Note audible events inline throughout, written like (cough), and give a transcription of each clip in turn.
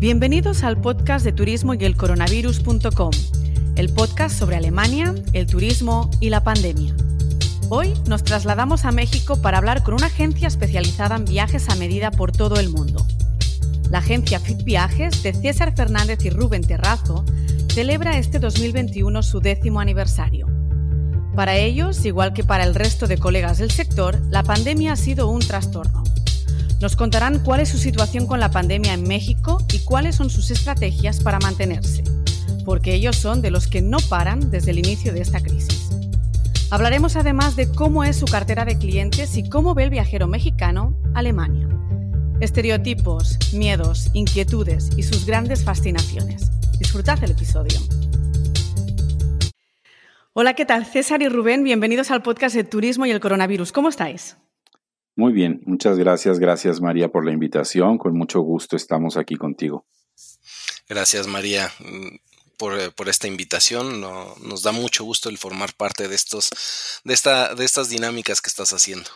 Bienvenidos al podcast de turismo y el coronavirus.com, el podcast sobre Alemania, el turismo y la pandemia. Hoy nos trasladamos a México para hablar con una agencia especializada en viajes a medida por todo el mundo. La agencia Fit Viajes de César Fernández y Rubén Terrazo celebra este 2021 su décimo aniversario. Para ellos, igual que para el resto de colegas del sector, la pandemia ha sido un trastorno. Nos contarán cuál es su situación con la pandemia en México y cuáles son sus estrategias para mantenerse, porque ellos son de los que no paran desde el inicio de esta crisis. Hablaremos además de cómo es su cartera de clientes y cómo ve el viajero mexicano Alemania. Estereotipos, miedos, inquietudes y sus grandes fascinaciones. Disfrutad el episodio. Hola, ¿qué tal? César y Rubén, bienvenidos al podcast de Turismo y el Coronavirus. ¿Cómo estáis? Muy bien, muchas gracias. Gracias María por la invitación. Con mucho gusto estamos aquí contigo. Gracias María mm, por, por esta invitación. nos da mucho gusto el formar parte de, estos, de, esta, de estas dinámicas que estás haciendo.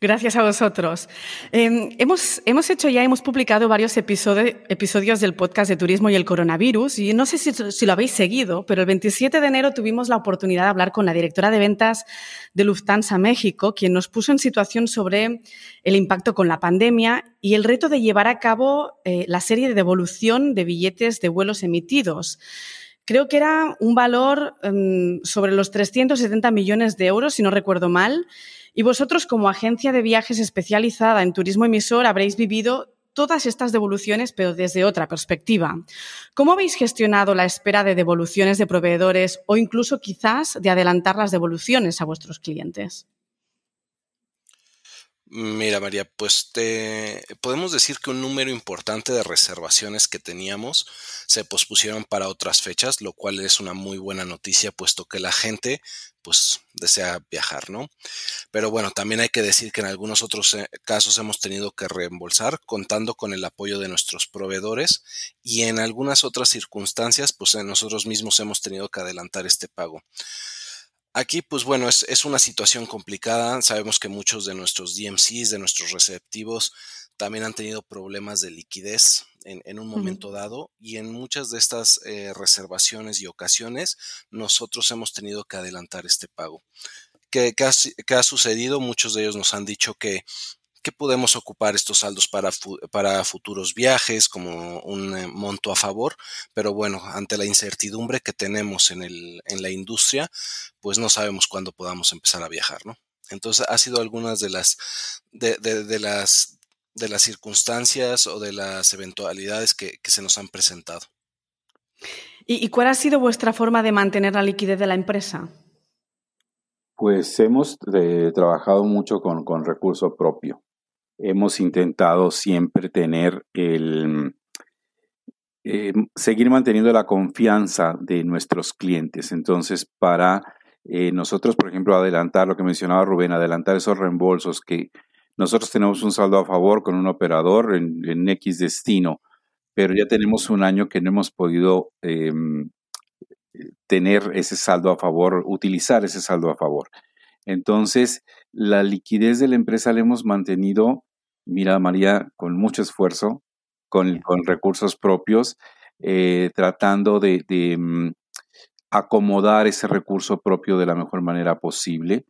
Gracias a vosotros. Em, hemos, hemos, hecho ya, hemos publicado varios episodios del podcast de turismo y el coronavirus y no sé si, lo habéis seguido, pero el 27 de enero tuvimos la oportunidad de hablar con la directora de ventas de Lufthansa México, quien nos puso en situación sobre el impacto con la pandemia y el reto de llevar a cabo eh, la serie de devolución de billetes de vuelos emitidos. Creo que era un valor um, sobre los 370 millones de euros, si no recuerdo mal. Y vosotros, como agencia de viajes especializada en turismo emisor, habréis vivido todas estas devoluciones, pero desde otra perspectiva. ¿Cómo habéis gestionado la espera de devoluciones de proveedores o incluso quizás de adelantar las devoluciones a vuestros clientes? Mira, María, pues podemos decir que un número importante de reservaciones que teníamos se pospusieron para otras fechas, lo cual es una muy buena noticia, puesto que la gente pues desea viajar, ¿no? Pero bueno, también hay que decir que en algunos otros eh, casos hemos tenido que reembolsar contando con el apoyo de nuestros proveedores y en algunas otras circunstancias, pues nosotros mismos hemos tenido que adelantar este pago. Aquí, pues bueno, es, una situación complicada. Sabemos que muchos de nuestros DMCs, de nuestros receptivos, también han tenido problemas de liquidez en, un momento dado y en muchas de estas eh, reservaciones y ocasiones nosotros hemos tenido que adelantar este pago. ¿Qué, ha, sucedido? Muchos de ellos nos han dicho que que podemos ocupar estos saldos para, para futuros viajes como un eh, monto a favor, pero bueno, ante la incertidumbre que tenemos en, el, en la industria, pues no sabemos cuándo podamos empezar a viajar, ¿no? Entonces ha sido algunas de las, de, de, las, de las circunstancias o de las eventualidades que, que se nos han presentado. ¿Y, ¿Y cuál ha sido vuestra forma de mantener la liquidez de la empresa? Pues hemos eh, trabajado mucho con, con recurso propio hemos intentado siempre tener el, eh, seguir manteniendo la confianza de nuestros clientes. Entonces, para eh, nosotros, por ejemplo, adelantar lo que mencionaba Rubén, adelantar esos reembolsos que nosotros tenemos un saldo a favor con un operador en, X destino, pero ya tenemos un año que no hemos podido em, tener ese saldo a favor, utilizar ese saldo a favor. Entonces, la liquidez de la empresa la hemos mantenido mira María, con mucho esfuerzo, con, recursos propios, eh, tratando de, mm, acomodar ese recurso propio de la mejor manera posible.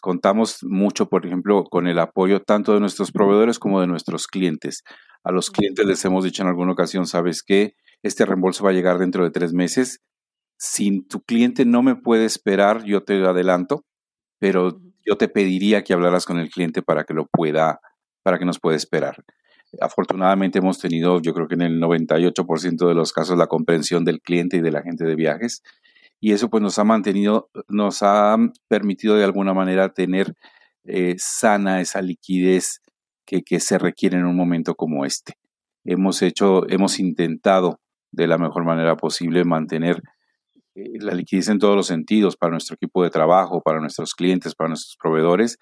Contamos mucho, por ejemplo, con el apoyo tanto de nuestros proveedores como de nuestros clientes. A los clientes les hemos dicho en alguna ocasión, sabes que este reembolso va a llegar dentro de tres meses. Si tu cliente no me puede esperar, yo te adelanto, pero yo te pediría que hablaras con el cliente para que lo pueda para que nos puede esperar. Afortunadamente hemos tenido, yo creo que en el 98% de los casos, la comprensión del cliente y del agente de viajes. Y eso pues nos ha mantenido, nos ha permitido de alguna manera tener eh, sana esa liquidez que, que se requiere en un momento como este. Hemos hecho, hemos intentado de la mejor manera posible mantener eh, la liquidez en todos los sentidos para nuestro equipo de trabajo, para nuestros clientes, para nuestros proveedores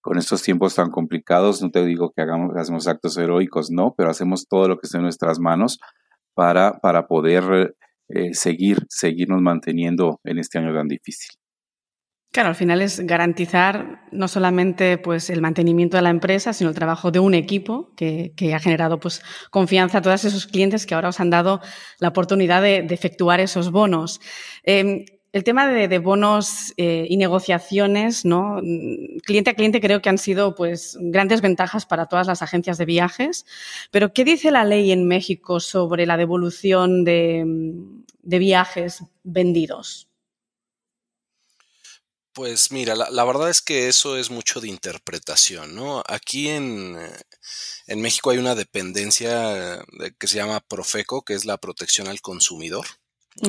con estos tiempos tan complicados, no te digo que hagamos, hacemos actos heroicos, no, pero hacemos todo lo que esté en nuestras manos para, para poder eh, seguir, seguirnos manteniendo en este año tan difícil. Claro, al final es garantizar no solamente pues, el mantenimiento de la empresa, sino el trabajo de un equipo que, ha generado pues, confianza a todos esos clientes que ahora os han dado la oportunidad de, efectuar esos bonos. Em, el tema de, bonos eh, y negociaciones, ¿no? Cliente a cliente creo que han sido pues grandes ventajas para todas las agencias de viajes. Pero ¿qué dice la ley en México sobre la devolución de, viajes vendidos? Pues mira, la, verdad es que eso es mucho de interpretación. Aquí en, en México hay una dependencia que se llama Profeco, que es la protección al consumidor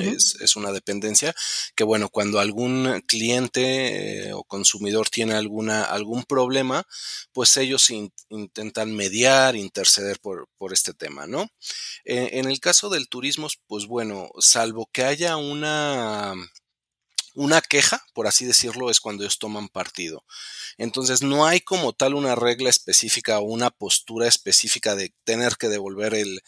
es, una dependencia que, bueno, cuando algún cliente eh, o consumidor tiene alguna, algún problema, pues ellos intentan mediar, interceder por, por este tema, ¿no? Eh, en el caso del turismo, pues bueno, salvo que haya una una queja, por así decirlo, es cuando ellos toman partido. Entonces, no hay como tal una regla específica o una postura específica de tener que devolver el,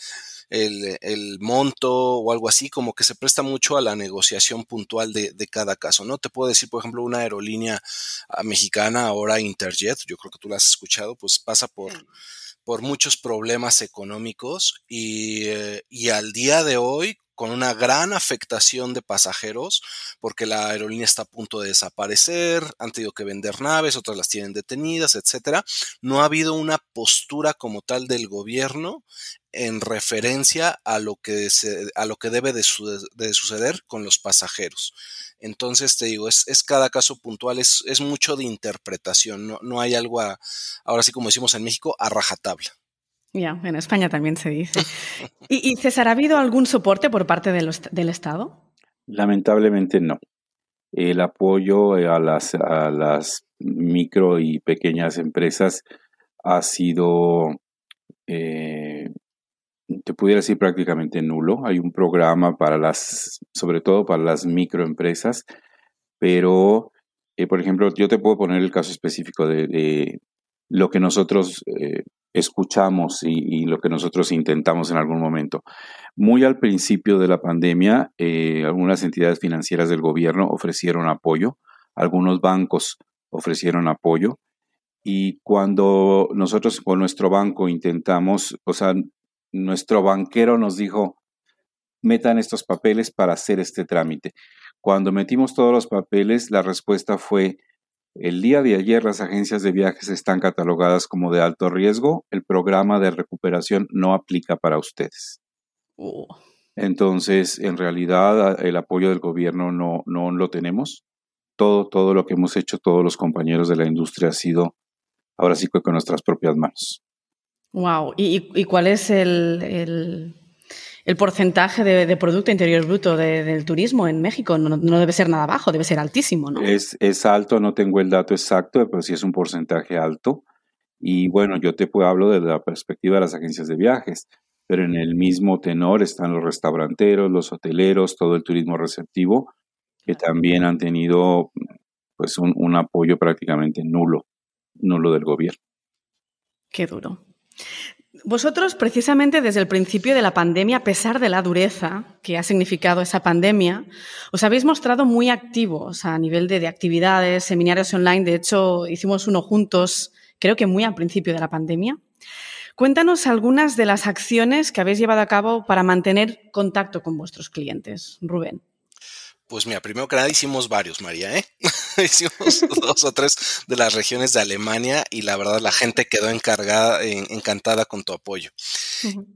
el, monto o algo así, como que se presta mucho a la negociación puntual de, cada caso, ¿no? Te puedo decir, por ejemplo, una aerolínea ah, mexicana, ahora Interjet, yo creo que tú la has escuchado, pues pasa por, por muchos problemas económicos y, eh, y al día de hoy, con una gran afectación de pasajeros, porque la aerolínea está a punto de desaparecer, han tenido que vender naves, otras las tienen detenidas, etcétera. No ha habido una postura como tal del gobierno en referencia a lo que, a lo que debe de, suceder con los pasajeros. Entonces, te digo, es, cada caso puntual, es, es, mucho de interpretación, no, no hay algo, ahora sí como decimos en México, a rajatabla. Ya, en España también se dice. ¿Y, César, ¿ha habido algún soporte por parte del Estado? Lamentablemente no. El apoyo a las, a las micro y pequeñas empresas ha sido, eh, te pudiera decir prácticamente nulo. Hay un programa para las, sobre todo para las microempresas, pero, eh, por ejemplo, yo te puedo poner el caso específico de, lo que nosotros eh, escuchamos y, lo que nosotros intentamos en algún momento. Muy al principio de la pandemia, eh, algunas entidades financieras del gobierno ofrecieron apoyo, algunos bancos ofrecieron apoyo y cuando nosotros con nuestro banco intentamos, o sea, nuestro banquero nos dijo, metan estos papeles para hacer este trámite. Cuando metimos todos los papeles, la respuesta fue, el día de ayer las agencias de viajes están catalogadas como de alto riesgo. El programa de recuperación no aplica para ustedes. Oh. Entonces, en realidad, el apoyo del gobierno no, no lo tenemos. Todo, todo lo que hemos hecho, todos los compañeros de la industria ha sido ahora sí con nuestras propias manos. Wow. ¿Y, cuál es el, el porcentaje de, Producto Interior Bruto del turismo en México no, debe ser nada bajo, debe ser altísimo, ¿no? Es, es alto, no tengo el dato exacto, pero sí es un porcentaje alto. Y bueno, yo te puedo hablo desde la perspectiva de las agencias de viajes, pero en el mismo tenor están los restauranteros, los hoteleros, todo el turismo receptivo, que también han tenido pues un, un apoyo prácticamente nulo, nulo del gobierno. Qué duro. Vosotros, precisamente desde el principio de la pandemia, a pesar de la dureza que ha significado esa pandemia, os habéis mostrado muy activos a nivel de, actividades, seminarios online. De hecho, hicimos uno juntos, creo que muy al principio de la pandemia. Cuéntanos algunas de las acciones que habéis llevado a cabo para mantener contacto con vuestros clientes, Rubén. Pues mira, primero que nada hicimos varios, María, ¿eh? (laughs) hicimos dos o tres de las regiones de Alemania y la verdad la gente quedó encargada, encantada con tu apoyo.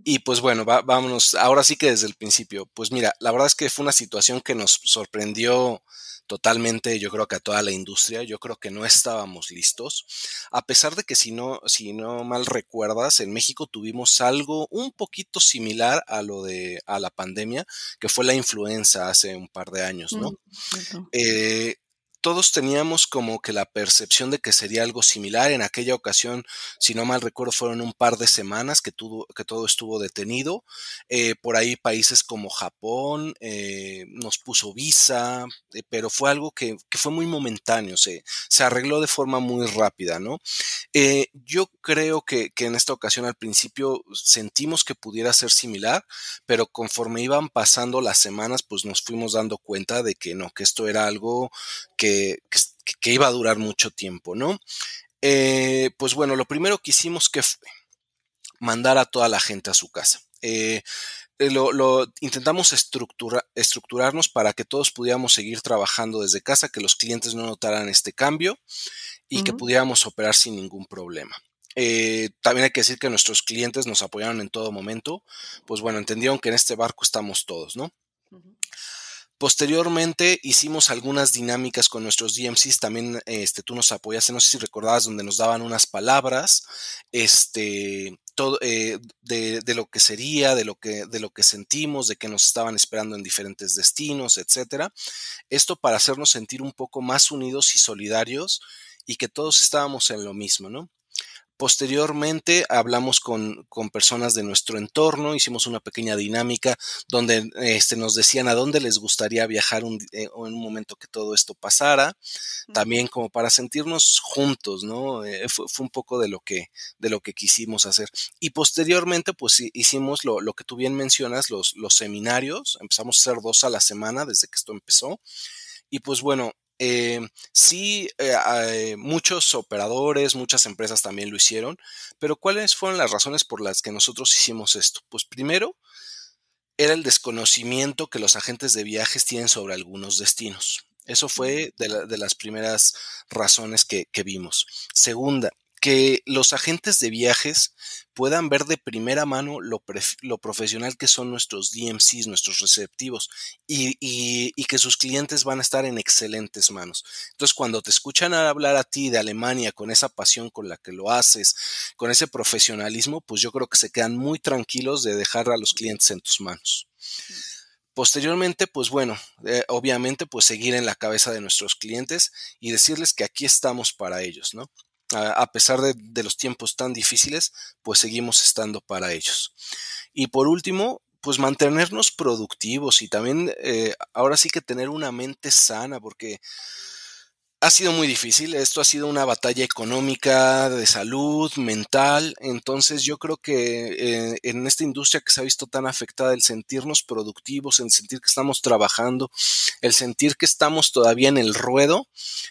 Y pues bueno, vámonos, ahora sí que desde el principio, pues mira, la verdad es que fue una situación que nos sorprendió totalmente, yo creo que a toda la industria, yo creo que no estábamos listos, a pesar de que si no, si no mal recuerdas, en México tuvimos algo un poquito similar a lo de a la pandemia, que fue la influenza hace un par de años, ¿no? Mm, todos teníamos como que la percepción de que sería algo similar. En aquella ocasión, si no mal recuerdo, fueron un par de semanas que, todo estuvo detenido. Eh, por ahí países como Japón eh, nos puso visa, eh, pero fue algo que, fue muy momentáneo, se, se, arregló de forma muy rápida, ¿no? yo creo que, que, en esta ocasión al principio sentimos que pudiera ser similar, pero conforme iban pasando las semanas, pues nos fuimos dando cuenta de que no, que esto era algo que que, iba a durar mucho tiempo, ¿no? Eh, pues bueno, lo primero que hicimos que fue mandar a toda la gente a su casa. Eh, eh, lo, intentamos estructurarnos para que todos pudiéramos seguir trabajando desde casa, que los clientes no notaran este cambio y que pudiéramos operar sin ningún problema. Eh, también hay que decir que nuestros clientes nos apoyaron en todo momento, pues bueno, entendieron que en este barco estamos todos, ¿no? Posteriormente hicimos algunas dinámicas con nuestros DMCs, también este, tú nos apoyaste, no sé si recordabas, donde nos daban unas palabras, este, todo, eh, de, de, lo que sería, de lo que, de lo que sentimos, de que nos estaban esperando en diferentes destinos, etcétera. Esto para hacernos sentir un poco más unidos y solidarios y que todos estábamos en lo mismo, ¿no? Posteriormente hablamos con, personas de nuestro entorno, hicimos una pequeña dinámica donde este, nos decían a dónde les gustaría viajar un, eh, en un momento que todo esto pasara, también como para sentirnos juntos, ¿no? Eh, fue, un poco de lo, que, de lo que quisimos hacer. Y posteriormente, pues hicimos lo, que tú bien mencionas, los, los seminarios, empezamos a hacer dos a la semana desde que esto empezó. Y pues bueno, eh, sí, eh, muchos operadores, muchas empresas también lo hicieron, pero ¿cuáles fueron las razones por las que nosotros hicimos esto? Pues primero, era el desconocimiento que los agentes de viajes tienen sobre algunos destinos. Eso fue de, las primeras razones que, que vimos. Segunda, que los agentes de viajes puedan ver de primera mano lo, profesional que son nuestros DMCs, nuestros receptivos, y, que sus clientes van a estar en excelentes manos. Entonces, cuando te escuchan hablar a ti de Alemania con esa pasión con la que lo haces, con ese profesionalismo, pues yo creo que se quedan muy tranquilos de dejar a los clientes en tus manos. Posteriormente, pues bueno, eh, obviamente, pues seguir en la cabeza de nuestros clientes y decirles que aquí estamos para ellos, ¿no? A pesar de, los tiempos tan difíciles, pues seguimos estando para ellos. Y por último, pues mantenernos productivos y también eh, ahora sí que tener una mente sana, porque ha sido muy difícil, esto ha sido una batalla económica, de salud, mental, entonces yo creo que eh, en esta industria que se ha visto tan afectada, el sentirnos productivos, el sentir que estamos trabajando, el sentir que estamos todavía en el ruedo,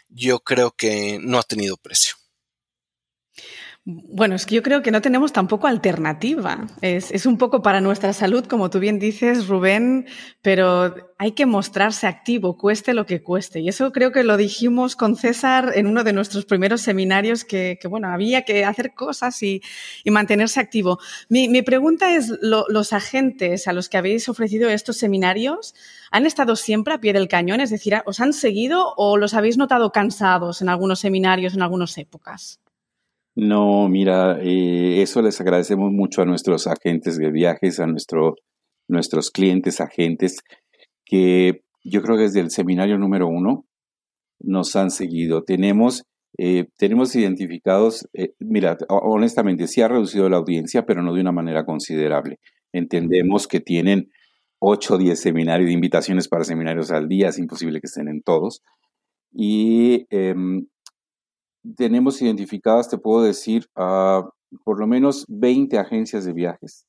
yo creo que no ha tenido precio. Bueno, es que yo creo que no tenemos tampoco alternativa. Es, un poco para nuestra salud, como tú bien dices, Rubén, pero hay que mostrarse activo, cueste lo que cueste. Y eso creo que lo dijimos con César en uno de nuestros primeros seminarios, que, bueno, había que hacer cosas y, mantenerse activo. Mi, pregunta es, ¿los agentes a los que habéis ofrecido estos seminarios han estado siempre a pie del cañón? Es decir, ¿os han seguido o los habéis notado cansados en algunos seminarios, en algunas épocas? No, mira, eh, eso les agradecemos mucho a nuestros agentes de viajes, a nuestro, nuestros clientes, agentes, que yo creo que desde el seminario número uno nos han seguido. Tenemos, eh, tenemos identificados, eh, mira, honestamente, sí ha reducido la audiencia, pero no de una manera considerable. Entendemos que tienen 8 o 10 seminarios, invitaciones para seminarios al día, es imposible que estén en todos. Y em, tenemos identificadas, te puedo decir, por lo menos 20 agencias de viajes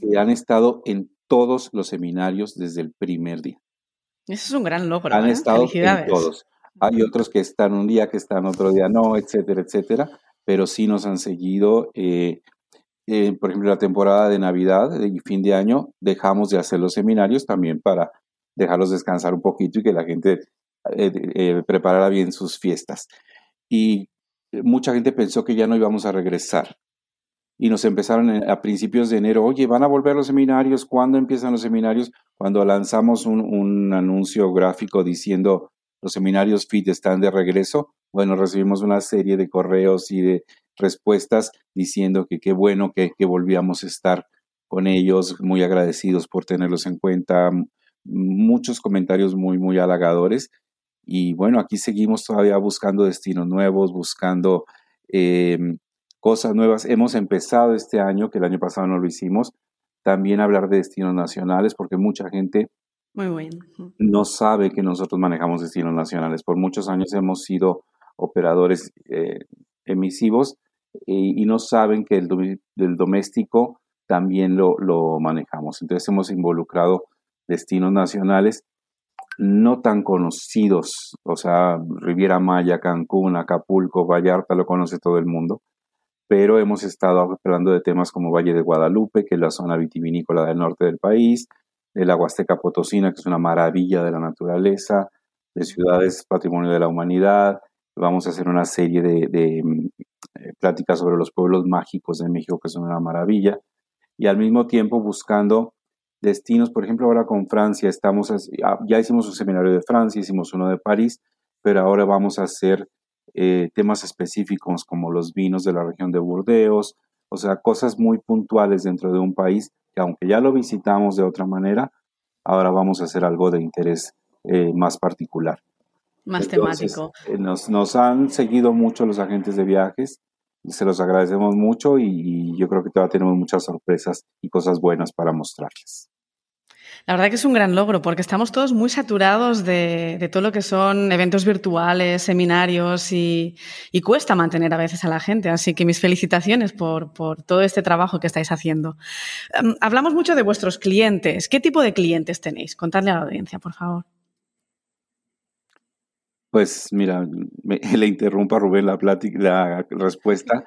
que han estado en todos los seminarios desde el primer día. Eso es un gran logro. Han ¿eh? estado en todos. Hay otros que están un día, que están otro día, no, etcétera, etcétera, pero sí nos han seguido. Eh, eh, por ejemplo, la temporada de Navidad y fin de año dejamos de hacer los seminarios también para dejarlos descansar un poquito y que la gente preparara bien sus fiestas y mucha gente pensó que ya no íbamos a regresar. Y nos empezaron a principios de enero, oye, ¿van a volver los seminarios? ¿Cuándo empiezan los seminarios? Cuando lanzamos un, anuncio gráfico diciendo los seminarios FIT están de regreso, bueno, recibimos una serie de correos y de respuestas diciendo que qué bueno que, que volvíamos a estar con ellos, muy agradecidos por tenerlos en cuenta, muchos comentarios muy, muy halagadores y bueno, aquí seguimos todavía buscando destinos nuevos, buscando em, cosas nuevas. Hemos empezado este año, que el año pasado no lo hicimos, también hablar de destinos nacionales, porque mucha gente no sabe que nosotros manejamos destinos nacionales. Por muchos años hemos sido operadores eh, emisivos y, no saben que el, doméstico también lo, lo manejamos. Entonces hemos involucrado destinos nacionales no tan conocidos, o sea, Riviera Maya, Cancún, Acapulco, Vallarta, lo conoce todo el mundo, pero hemos estado hablando de temas como Valle de Guadalupe, que es la zona vitivinícola del norte del país, de la Huasteca Potosina, que es una maravilla de la naturaleza, de ciudades patrimonio de la humanidad. Vamos a hacer una serie de, mm, eh, pláticas sobre los pueblos mágicos de México, que son una maravilla, y al mismo tiempo buscando destinos, por ejemplo, ahora con Francia, estamos, ya hicimos un seminario de Francia, hicimos uno de París, pero ahora vamos a hacer eh, temas específicos como los vinos de la región de Burdeos, o sea, cosas muy puntuales dentro de un país que aunque ya lo visitamos de otra manera, ahora vamos a hacer algo de interés eh, más particular. Más temático. Eh, nos, nos, han seguido mucho los agentes de viajes se los agradecemos mucho y, yo creo que todavía tenemos muchas sorpresas y cosas buenas para mostrarles. La verdad que es un gran logro porque estamos todos muy saturados de, todo lo que son eventos virtuales, seminarios y, cuesta mantener a veces a la gente. Así que mis felicitaciones por, todo este trabajo que estáis haciendo. Em, hablamos mucho de vuestros clientes. ¿Qué tipo de clientes tenéis? Contadle a la audiencia, por favor. Pues mira, (laughs) le interrumpa Rubén la, plática, la respuesta.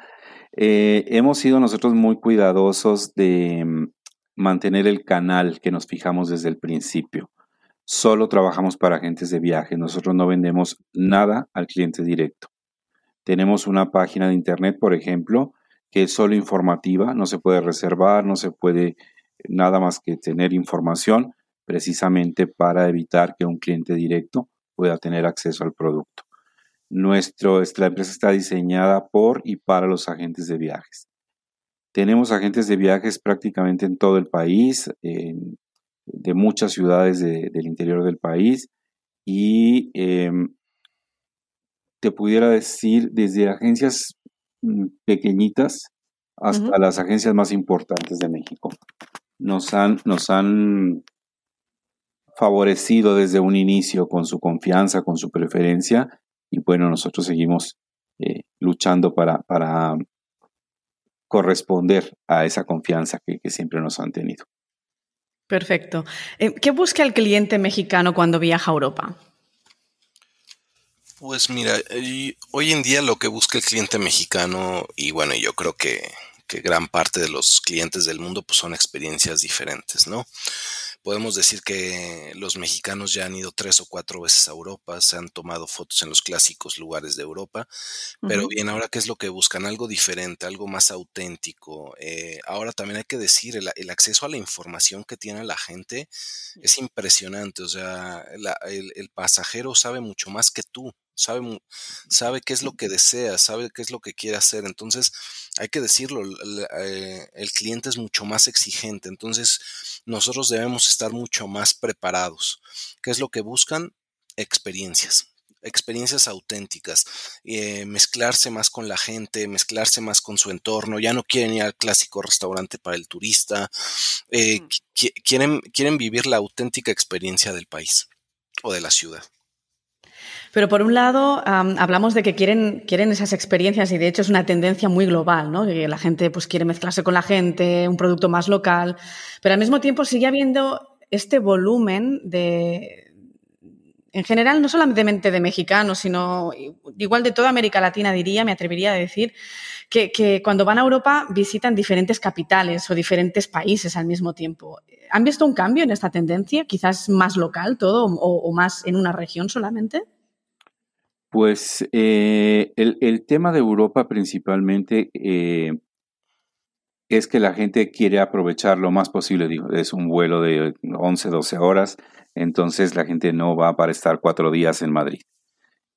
Eh, hemos sido nosotros muy cuidadosos de mm, mantener el canal que nos fijamos desde el principio. Solo trabajamos para agentes de viaje. Nosotros no vendemos nada al cliente directo. Tenemos una página de internet, por ejemplo, que es solo informativa, no se puede reservar, no se puede nada más que tener información, precisamente para evitar que un cliente directo pueda tener acceso al producto. Nuestro, la empresa está diseñada por y para los agentes de viajes. Tenemos agentes de viajes prácticamente en todo el país, de muchas ciudades del interior del país y em, te pudiera decir desde agencias mm, pequeñitas hasta las agencias más importantes de México. Nos han, nos han favorecido desde un inicio con su confianza, con su preferencia, y bueno, nosotros seguimos eh, luchando para, para corresponder a esa confianza que, siempre nos han tenido. Perfecto. Eh, ¿Qué busca el cliente mexicano cuando viaja a Europa? Pues mira, hoy en día lo que busca el cliente mexicano, y bueno, yo creo que, que gran parte de los clientes del mundo pues son experiencias diferentes, ¿no? Podemos decir que los mexicanos ya han ido tres o cuatro veces a Europa, se han tomado fotos en los clásicos lugares de Europa, pero bien, ahora qué es lo que buscan? Algo diferente, algo más auténtico. Eh, ahora también hay que decir, el, acceso a la información que tiene la gente es impresionante, o sea, el pasajero sabe mucho más que tú sabe, sabe qué es lo que desea, sabe qué es lo que quiere hacer. Entonces, hay que decirlo, eh, el, cliente es mucho más exigente. Entonces, nosotros debemos estar mucho más preparados. ¿Qué es lo que buscan? Experiencias experiencias auténticas, eh, mezclarse más con la gente, mezclarse más con su entorno, ya no quieren ir al clásico restaurante para el turista, eh, quieren, quieren vivir la auténtica experiencia del país o de la ciudad. Pero por un lado, hablamos de que quieren, quieren esas experiencias y de hecho es una tendencia muy global, ¿no? Que la gente pues, quiere mezclarse con la gente, un producto más local, pero al mismo tiempo sigue habiendo este volumen de, en general, no solamente de mexicanos, sino igual de toda América Latina, diría, me atrevería a decir, que, que, cuando van a Europa visitan diferentes capitales o diferentes países al mismo tiempo. ¿Han visto un cambio en esta tendencia? Quizás más local todo o más en una región solamente? Pues eh, el, tema de Europa principalmente eh, es que la gente quiere aprovechar lo más posible. Digo, es un vuelo de 11, 12 horas, entonces la gente no va para estar cuatro días en Madrid.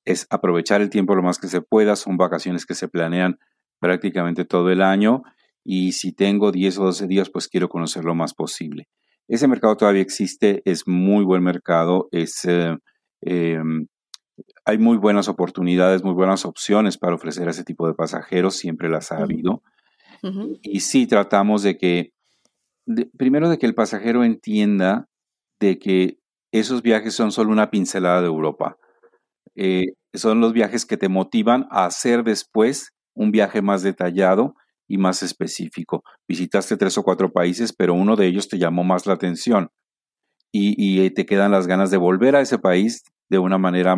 Es aprovechar el tiempo lo más que se pueda, son vacaciones que se planean prácticamente todo el año y si tengo 10 o 12 días, pues quiero conocer lo más posible. Ese mercado todavía existe, es muy buen mercado, es... Eh, em, hay muy buenas oportunidades, muy buenas opciones para ofrecer a ese tipo de pasajeros, siempre las ha habido. Y sí tratamos de que, primero de que el pasajero entienda de que esos viajes son solo una pincelada de Europa. Eh, son los viajes que te motivan a hacer después un viaje más detallado y más específico. Visitaste tres o cuatro países, pero uno de ellos te llamó más la atención y, te quedan las ganas de volver a ese país de una manera,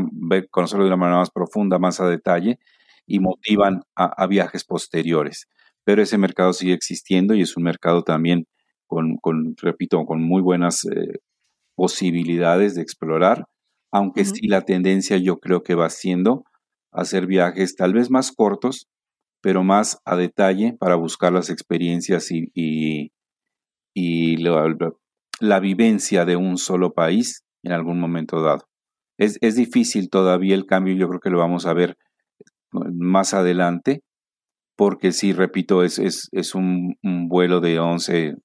conocerlo de una manera más profunda, más a detalle, y motivan a, viajes posteriores. Pero ese mercado sigue existiendo y es un mercado también con, repito, con muy buenas eh, posibilidades de explorar, aunque sí la tendencia yo creo que va siendo hacer viajes tal vez más cortos, pero más a detalle para buscar las experiencias y, y, la, vivencia de un solo país en algún momento dado. Es, es, difícil todavía el cambio, yo creo que lo vamos a ver más adelante, porque sí, repito, es, es, es un, un, vuelo de 11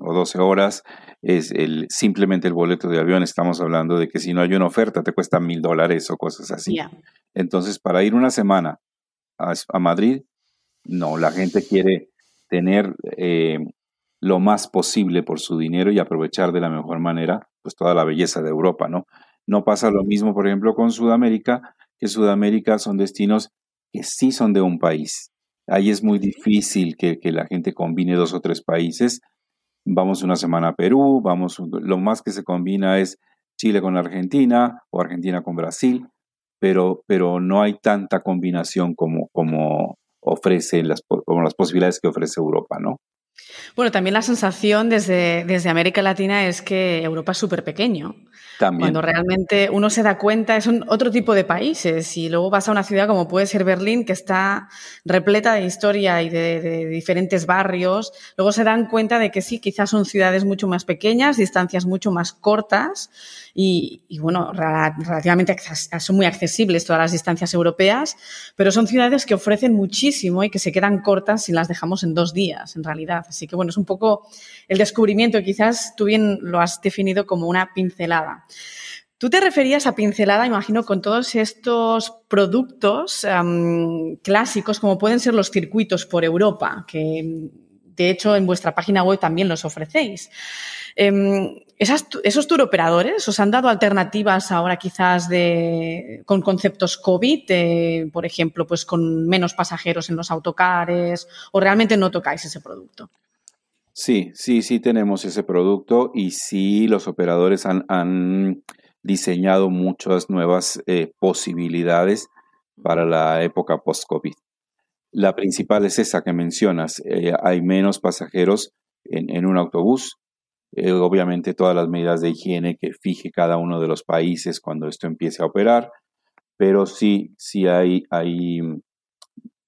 o 12 horas, es el, simplemente el boleto de avión, estamos hablando de que si no hay una oferta te cuesta mil dólares o cosas así. Entonces, para ir una semana a, Madrid, no, la gente quiere tener eh, lo más posible por su dinero y aprovechar de la mejor manera pues toda la belleza de Europa, ¿no? No pasa lo mismo, por ejemplo, con Sudamérica, que Sudamérica son destinos que sí son de un país. Ahí es muy difícil que, que la gente combine dos o tres países. Vamos una semana a Perú, vamos, lo más que se combina es Chile con Argentina o Argentina con Brasil, pero, pero no hay tanta combinación como, como ofrece las, como las posibilidades que ofrece Europa, ¿no? Bueno, también la sensación desde, desde América Latina es que Europa es súper pequeño. Cuando realmente uno se da cuenta, es otro tipo de países y luego vas a una ciudad como puede ser Berlín, que está repleta de historia y de, diferentes barrios, luego se dan cuenta de que sí, quizás son ciudades mucho más pequeñas, distancias mucho más cortas y, bueno, relativamente son muy accesibles todas las distancias europeas, pero son ciudades que ofrecen muchísimo y que se quedan cortas si las dejamos en dos días, en realidad. Así que bueno, es un poco el descubrimiento, quizás tú bien lo has definido como una pincelada. Tú te referías a pincelada, imagino, con todos estos productos clásicos, como pueden ser los circuitos por Europa, que de hecho en vuestra página web también los ofrecéis. Em, ¿Esos tour operadores os han dado alternativas ahora quizás de, con conceptos COVID, por ejemplo, pues con menos pasajeros en los autocares o realmente no tocáis ese producto? Sí, sí, sí tenemos ese producto y sí los operadores han, diseñado muchas nuevas eh, posibilidades para la época post-COVID. La principal es esa que mencionas. Eh, hay menos pasajeros en, un autobús. Eh, obviamente todas las medidas de higiene que fije cada uno de los países cuando esto empiece a operar. Pero sí, sí hay, hay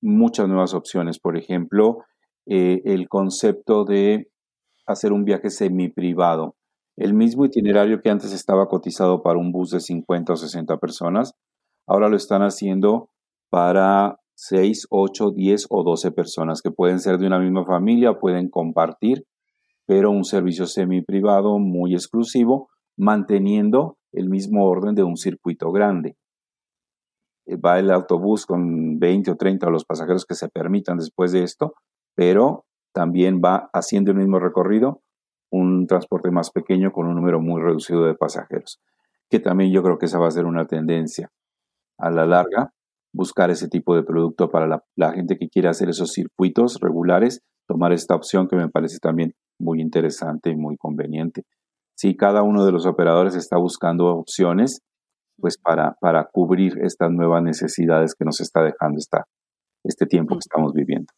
muchas nuevas opciones. Por ejemplo, eh, el concepto de hacer un viaje semi-privado. El mismo itinerario que antes estaba cotizado para un bus de 50 o 60 personas, ahora lo están haciendo para 6, 8, 10 o 12 personas que pueden ser de una misma familia, pueden compartir, pero un servicio semi-privado muy exclusivo, manteniendo el mismo orden de un circuito grande. Eh, va el autobús con 20 o 30 o los pasajeros que se permitan después de esto, pero también va haciendo el mismo recorrido un transporte más pequeño con un número muy reducido de pasajeros, que también yo creo que esa va a ser una tendencia a la larga, buscar ese tipo de producto para la, gente que quiere hacer esos circuitos regulares, tomar esta opción que me parece también muy interesante y muy conveniente. Si cada uno de los operadores está buscando opciones, pues para, para cubrir estas nuevas necesidades que nos está dejando esta, este tiempo que estamos viviendo.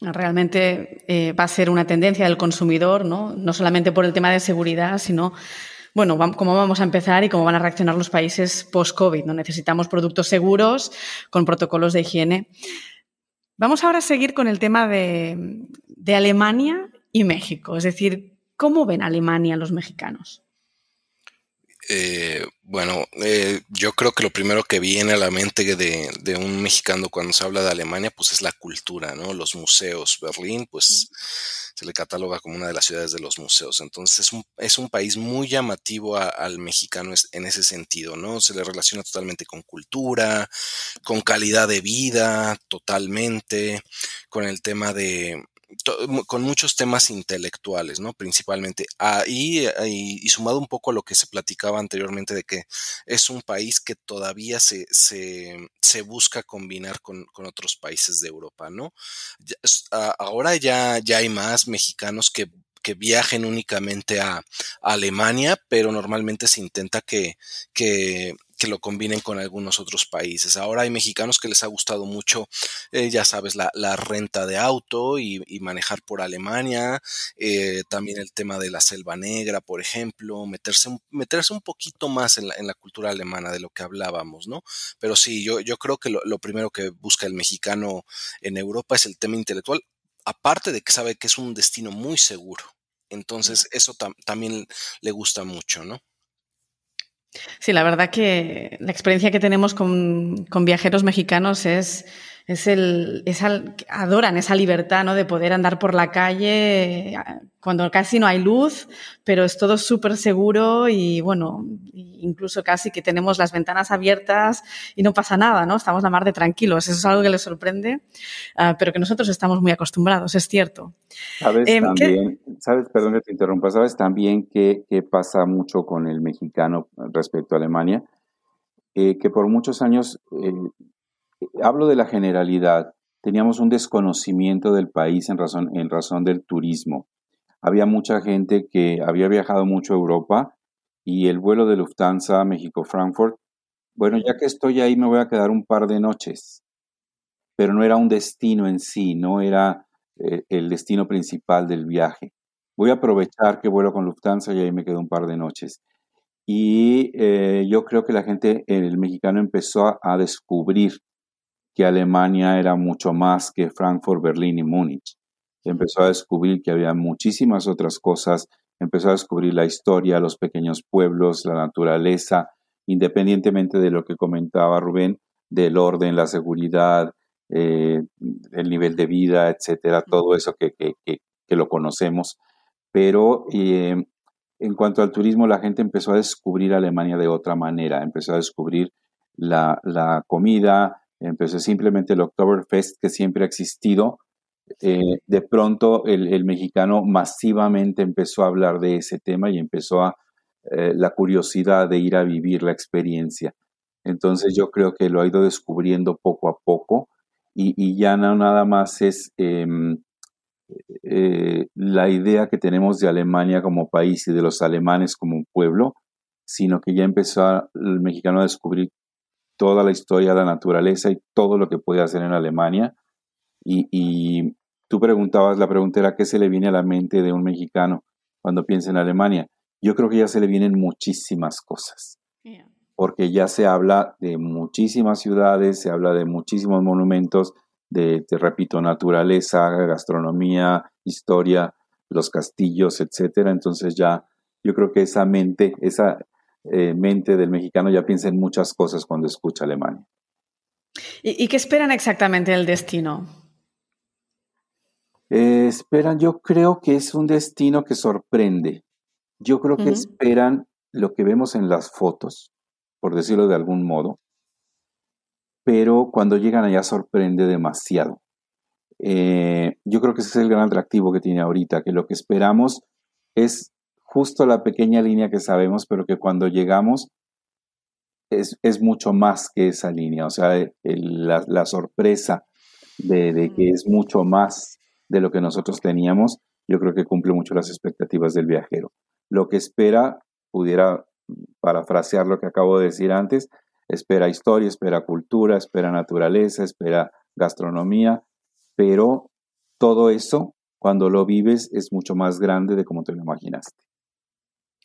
Realmente eh, va a ser una tendencia del consumidor, ¿no? no solamente por el tema de seguridad, sino bueno, cómo vamos a empezar y cómo van a reaccionar los países post-COVID. ¿no? Necesitamos productos seguros con protocolos de higiene. Vamos ahora a seguir con el tema de, de Alemania y México. Es decir, ¿cómo ven Alemania los mexicanos? Eh, bueno, eh, yo creo que lo primero que viene a la mente de, un mexicano cuando se habla de Alemania, pues es la cultura, ¿no? Los museos. Berlín, pues se le cataloga como una de las ciudades de los museos. Entonces es un, es un país muy llamativo al mexicano en ese sentido, ¿no? Se le relaciona totalmente con cultura, con calidad de vida, totalmente, con el tema de, con muchos temas intelectuales, ¿no? Principalmente. Ahí, y sumado un poco a lo que se platicaba anteriormente de que es un país que todavía se, se, busca combinar con, otros países de Europa, ¿no? ahora ya, ya hay más mexicanos que que viajen únicamente a, Alemania, pero normalmente se intenta que, que que lo combinen con algunos otros países. Ahora hay mexicanos que les ha gustado mucho, eh, ya sabes, la, renta de auto y, manejar por Alemania, eh, también el tema de la selva negra, por ejemplo, meterse, meterse un poquito más en la, cultura alemana de lo que hablábamos, ¿no? Pero sí, yo, yo creo que lo, primero que busca el mexicano en Europa es el tema intelectual, aparte de que sabe que es un destino muy seguro. Entonces, eso también le gusta mucho, ¿no? Sí, la verdad que la experiencia que tenemos con, con viajeros mexicanos es es el, adoran esa libertad ¿no? de poder andar por la calle cuando casi no hay luz, pero es todo súper seguro y bueno, incluso casi que tenemos las ventanas abiertas y no pasa nada, ¿no? Estamos la mar de tranquilos. Eso es algo que les sorprende, ah, pero que nosotros estamos muy acostumbrados, es cierto. Sabes em, también, sabes, perdón que te interrumpa, sabes también que, pasa mucho con el mexicano respecto a Alemania, eh, que por muchos años eh, hablo de la generalidad, teníamos un desconocimiento del país en razón, en razón del turismo. Había mucha gente que había viajado mucho a Europa y el vuelo de Lufthansa México-Frankfurt, bueno, ya que estoy ahí me voy a quedar un par de noches, pero no era un destino en sí, no era eh, el destino principal del viaje. Voy a aprovechar que vuelo con Lufthansa y ahí me quedo un par de noches. Y eh, yo creo que la gente, el mexicano empezó a descubrir que Alemania era mucho más que Frankfurt, Berlín y Múnich. Empezó a descubrir que había muchísimas otras cosas, empezó a descubrir la historia, los pequeños pueblos, la naturaleza, independientemente de lo que comentaba Rubén, del orden, la seguridad, eh, el nivel de vida, etcétera, todo eso que, lo conocemos. Pero eh, en cuanto al turismo, la gente empezó a descubrir Alemania de otra manera, empezó a descubrir la, la comida, empezó simplemente el Oktoberfest que siempre ha existido. Eh, de pronto el, mexicano masivamente empezó a hablar de ese tema y empezó a eh, la curiosidad de ir a vivir la experiencia. Entonces yo creo que lo ha ido descubriendo poco a poco y, ya no nada más es em, eh, la idea que tenemos de Alemania como país y de los alemanes como un pueblo, sino que ya empezó el mexicano a descubrir toda la historia de la naturaleza y todo lo que puede hacer en Alemania. Y, tú preguntabas, la pregunta era, ¿qué se le viene a la mente de un mexicano cuando piensa en Alemania? Yo creo que ya se le vienen muchísimas cosas, porque ya se habla de muchísimas ciudades, se habla de muchísimos monumentos, de, te repito, naturaleza, gastronomía, historia, los castillos, etcétera. Entonces ya yo creo que esa mente, esa, eh, mente del mexicano ya piensa en muchas cosas cuando escucha Alemania. ¿Y, qué esperan exactamente del destino? Eh, esperan, yo creo que es un destino que sorprende. Yo creo que esperan lo que vemos en las fotos, por decirlo de algún modo, pero cuando llegan allá sorprende demasiado. Eh, yo creo que ese es el gran atractivo que tiene ahorita, que lo que esperamos es justo la pequeña línea que sabemos, pero que cuando llegamos es, mucho más que esa línea. O sea, la, sorpresa de, que es mucho más de lo que nosotros teníamos, yo creo que cumple mucho las expectativas del viajero. Lo que espera, pudiera parafrasear lo que acabo de decir antes, espera historia, espera cultura, espera naturaleza, espera gastronomía, pero todo eso, cuando lo vives, es mucho más grande de como te lo imaginaste.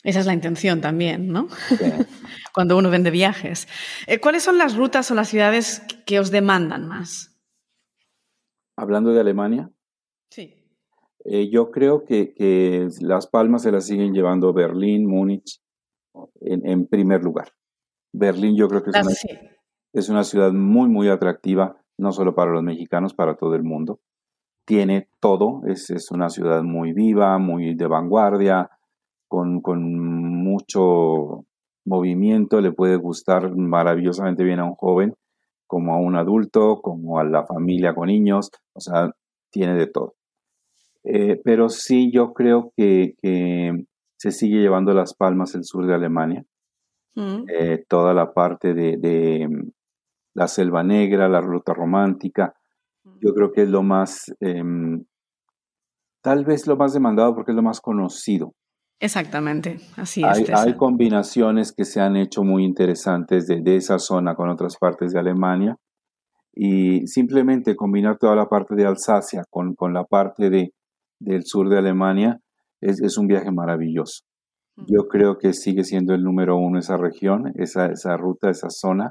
Esa es la intención también, ¿no? (laughs) Cuando uno vende viajes. Eh, ¿Cuáles son las rutas o las ciudades que os demandan más? Hablando de Alemania. Sí. Eh, yo creo que, Las Palmas se las siguen llevando Berlín, Múnich en, primer lugar. Berlín yo creo que es, una, es una ciudad muy, muy atractiva, no solo para los mexicanos, para todo el mundo. Tiene todo, es, es una ciudad muy viva, muy de vanguardia, con, mucho movimiento, le puede gustar maravillosamente bien a un joven, como a un adulto, como a la familia con niños, o sea, tiene de todo. Eh, pero sí, yo creo que, se sigue llevando las palmas el sur de Alemania, mm. eh, toda la parte de, la selva negra, la ruta romántica, mm. yo creo que es lo más em, tal vez lo más demandado porque es lo más conocido. Exactamente, así es. Hay, combinaciones que se han hecho muy interesantes de, esa zona con otras partes de Alemania y simplemente combinar toda la parte de Alsacia con, la parte de, del sur de Alemania es, un viaje maravilloso. Yo creo que sigue siendo el número uno esa región, esa, esa ruta, esa zona,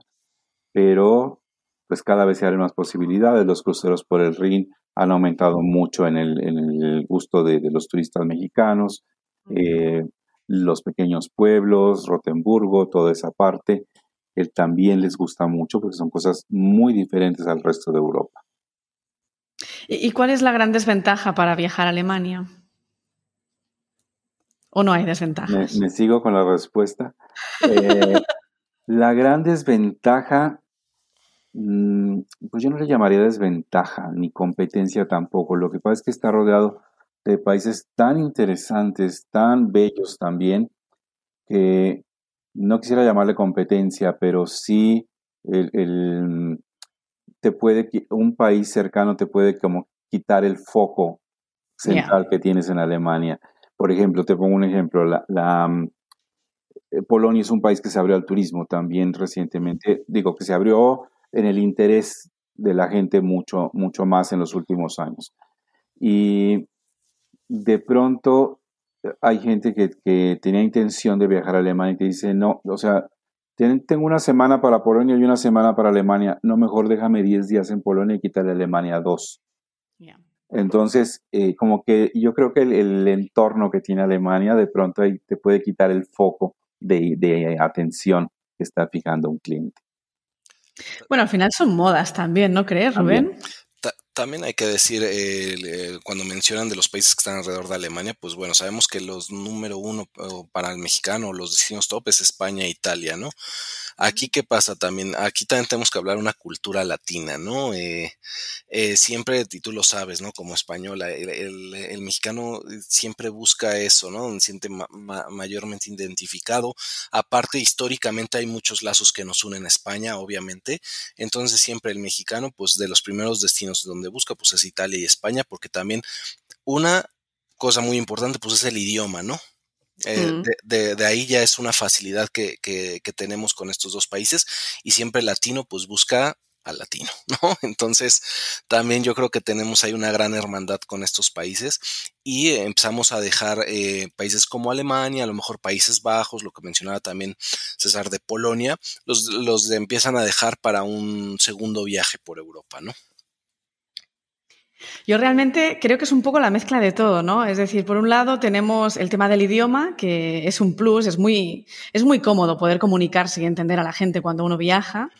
pero pues cada vez se abren más posibilidades. Los cruceros por el Rin han aumentado mucho en el, gusto de, los turistas mexicanos. Eh, los pequeños pueblos, Rotemburgo, toda esa parte, él también les gusta mucho porque son cosas muy diferentes al resto de Europa. ¿Y cuál es la gran desventaja para viajar a Alemania? ¿O no hay desventajas? Me, sigo con la respuesta. Eh, (laughs) la gran desventaja, mm, pues yo no le llamaría desventaja ni competencia tampoco. Lo que pasa es que está rodeado de países tan interesantes, tan bellos también, que no quisiera llamarle competencia, pero sí el, te puede, un país cercano te puede como quitar el foco central que tienes en Alemania. Por ejemplo, te pongo un ejemplo, la, mm, eh, Polonia es un país que se abrió al turismo también recientemente, digo que se abrió en el interés de la gente mucho, mucho más en los últimos años. Y de pronto hay gente que, que, tenía intención de viajar a Alemania y que dice, no, o sea, tengo una semana para Polonia y una semana para Alemania, no, mejor déjame 10 días en Polonia y quítale a Alemania dos. Entonces, eh, como que yo creo que el, entorno que tiene Alemania de pronto ahí te puede quitar el foco de, de atención que está fijando un cliente. Bueno, al final son modas también, ¿no crees, Rubén? También hay que decir, eh, cuando mencionan de los países que están alrededor de Alemania, pues bueno, sabemos que los número uno para el mexicano, los destinos top es España e Italia, ¿no? Aquí, ¿qué pasa también? Aquí también tenemos que hablar una cultura latina, ¿no? Eh, eh, siempre, y tú lo sabes, ¿no? Como española, el, mexicano siempre busca eso, ¿no? Se siente mayormente identificado. Aparte, históricamente hay muchos lazos que nos unen a España, obviamente. Entonces, siempre el mexicano, pues de los primeros destinos donde busca, pues es Italia y España, porque también una cosa muy importante, pues es el idioma, ¿no? Eh, mm. de, ahí ya es una facilidad que, tenemos con estos dos países y siempre el latino pues busca al latino, (laughs) ¿no? Entonces también yo creo que tenemos ahí una gran hermandad con estos países y empezamos a dejar eh, países como Alemania, a lo mejor Países Bajos, lo que mencionaba también César de Polonia, los, los empiezan a dejar para un segundo viaje por Europa, ¿no? Yo realmente creo que es un poco la mezcla de todo, ¿no? Es decir, por un lado tenemos el tema del idioma, que es un plus, es muy, es muy cómodo poder comunicarse y entender a la gente cuando uno viaja.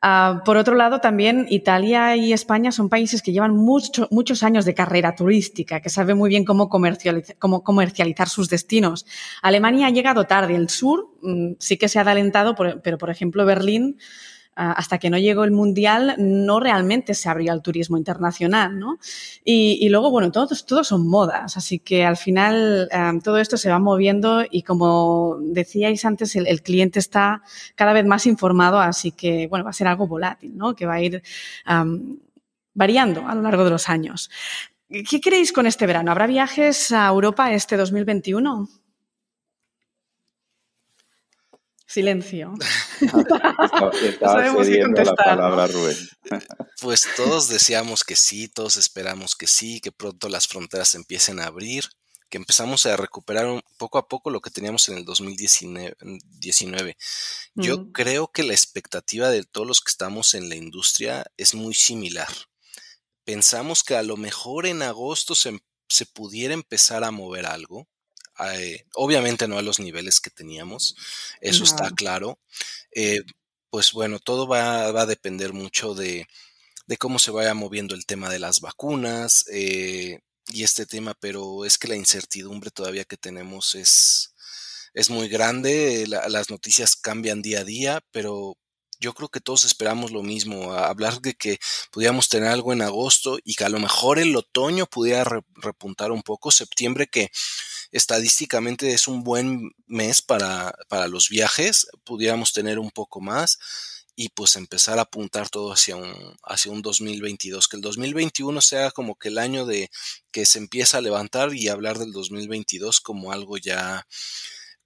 Ah, por otro lado, también Italia y España son países que llevan muchos años de carrera turística, que saben muy bien cómo comercializar, cómo comercializar sus destinos. Alemania ha llegado tarde. El sur mm, sí que se ha adelantado, pero por ejemplo Berlín hasta que no llegó el Mundial, no realmente se abrió al turismo internacional, ¿no? Y, luego, bueno, todos, todos son modas, así que al final todo esto se va moviendo y como decíais antes, el, cliente está cada vez más informado, así que, bueno, va a ser algo volátil, ¿no? Que va a ir em, variando a lo largo de los años. ¿Qué queréis con este verano? ¿Habrá viajes a Europa este 2021? Silencio. (laughs) (laughs) Sabemos qué contestar. La palabra, Rubén. (laughs) pues todos deseamos que sí, todos esperamos que sí, que pronto las fronteras empiecen a abrir, que empezamos a recuperar un, poco a poco lo que teníamos en el 2019. Yo mm. creo que la expectativa de todos los que estamos en la industria es muy similar. Pensamos que a lo mejor en agosto se, se pudiera empezar a mover algo eh, obviamente no a los niveles que teníamos, eso está claro. Eh, pues bueno, todo va, a depender mucho de, cómo se vaya moviendo el tema de las vacunas eh, y este tema, pero es que la incertidumbre todavía que tenemos es, es muy grande, las noticias cambian día a día, pero yo creo que todos esperamos lo mismo, hablar de que pudiéramos tener algo en agosto y que a lo mejor el otoño pudiera repuntar un poco, septiembre que estadísticamente es un buen mes para, para los viajes, pudiéramos tener un poco más y pues empezar a apuntar todo hacia un, hacia un 2022, que el 2021 sea como que el año de que se empieza a levantar y hablar del 2022 como algo ya,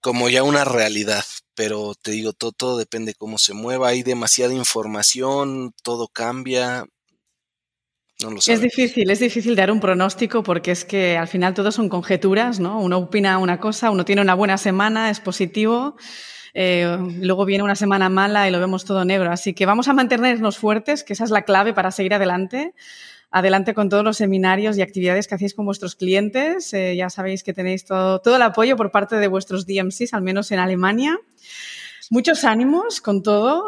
como ya una realidad. Pero te digo, todo, todo depende cómo se mueva, hay demasiada información, todo cambia, es difícil, es difícil dar un pronóstico porque es que al final todo son conjeturas, ¿no? Uno opina una cosa, uno tiene una buena semana, es positivo, eh, luego viene una semana mala y lo vemos todo negro. Así que vamos a mantenernos fuertes, que esa es la clave para seguir adelante. Adelante con todos los seminarios y actividades que hacéis con vuestros clientes. Eh, ya sabéis que tenéis todo, todo el apoyo por parte de vuestros DMCs, al menos en Alemania. Muchos ánimos con todo.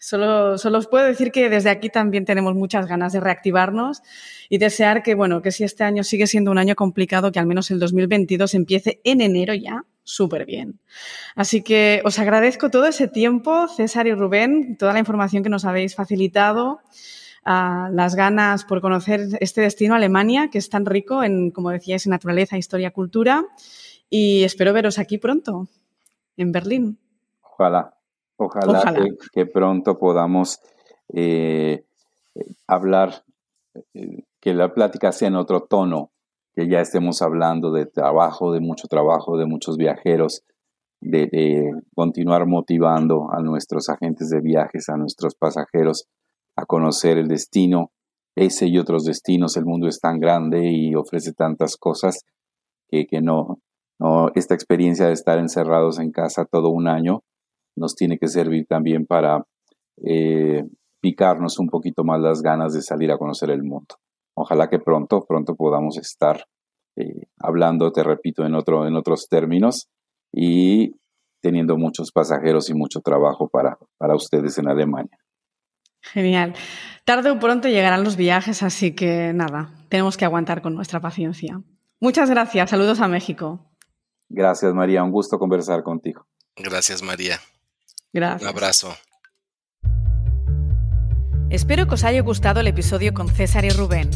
solo, solo os puedo decir que desde aquí también tenemos muchas ganas de reactivarnos y desear que, bueno, que si este año sigue siendo un año complicado, que al menos el 2022 empiece en enero ya súper bien. Así que os agradezco todo ese tiempo, César y Rubén, toda la información que nos habéis facilitado, las ganas por conocer este destino Alemania, que es tan rico en, como decíais, en naturaleza, historia, cultura. Y espero veros aquí pronto, en Berlín. Ojalá, ojalá, Que, pronto podamos eh, hablar, eh, que la plática sea en otro tono, que ya estemos hablando de trabajo, de mucho trabajo, de muchos viajeros, de, continuar motivando a nuestros agentes de viajes, a nuestros pasajeros a conocer el destino, ese y otros destinos. El mundo es tan grande y ofrece tantas cosas que, que no, no, esta experiencia de estar encerrados en casa todo un año nos tiene que servir también para eh, picarnos un poquito más las ganas de salir a conocer el mundo. Ojalá que pronto, pronto podamos estar eh, hablando, te repito, en, otro, en otros términos y teniendo muchos pasajeros y mucho trabajo para, para ustedes en Alemania. Genial. Tarde o pronto llegarán los viajes, así que nada, tenemos que aguantar con nuestra paciencia. Muchas gracias. Saludos a México. Gracias, María. Un gusto conversar contigo. Gracias, María. Gracias. Un abrazo. Espero que os haya gustado el episodio con César y Rubén.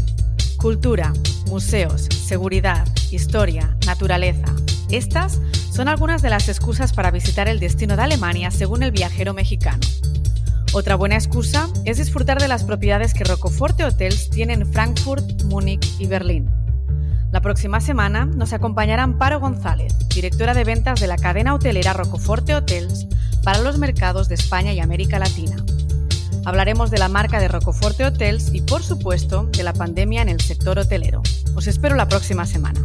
Cultura, museos, seguridad, historia, naturaleza. Estas son algunas de las excusas para visitar el destino de Alemania según el viajero mexicano. Otra buena excusa es disfrutar de las propiedades que Rocoforte Hotels tiene en Frankfurt, Múnich y Berlín. La próxima semana nos acompañará Amparo González, directora de ventas de la cadena hotelera Rocoforte Hotels para los mercados de España y América Latina. Hablaremos de la marca de Rocoforte Hotels y, por supuesto, de la pandemia en el sector hotelero. Os espero la próxima semana.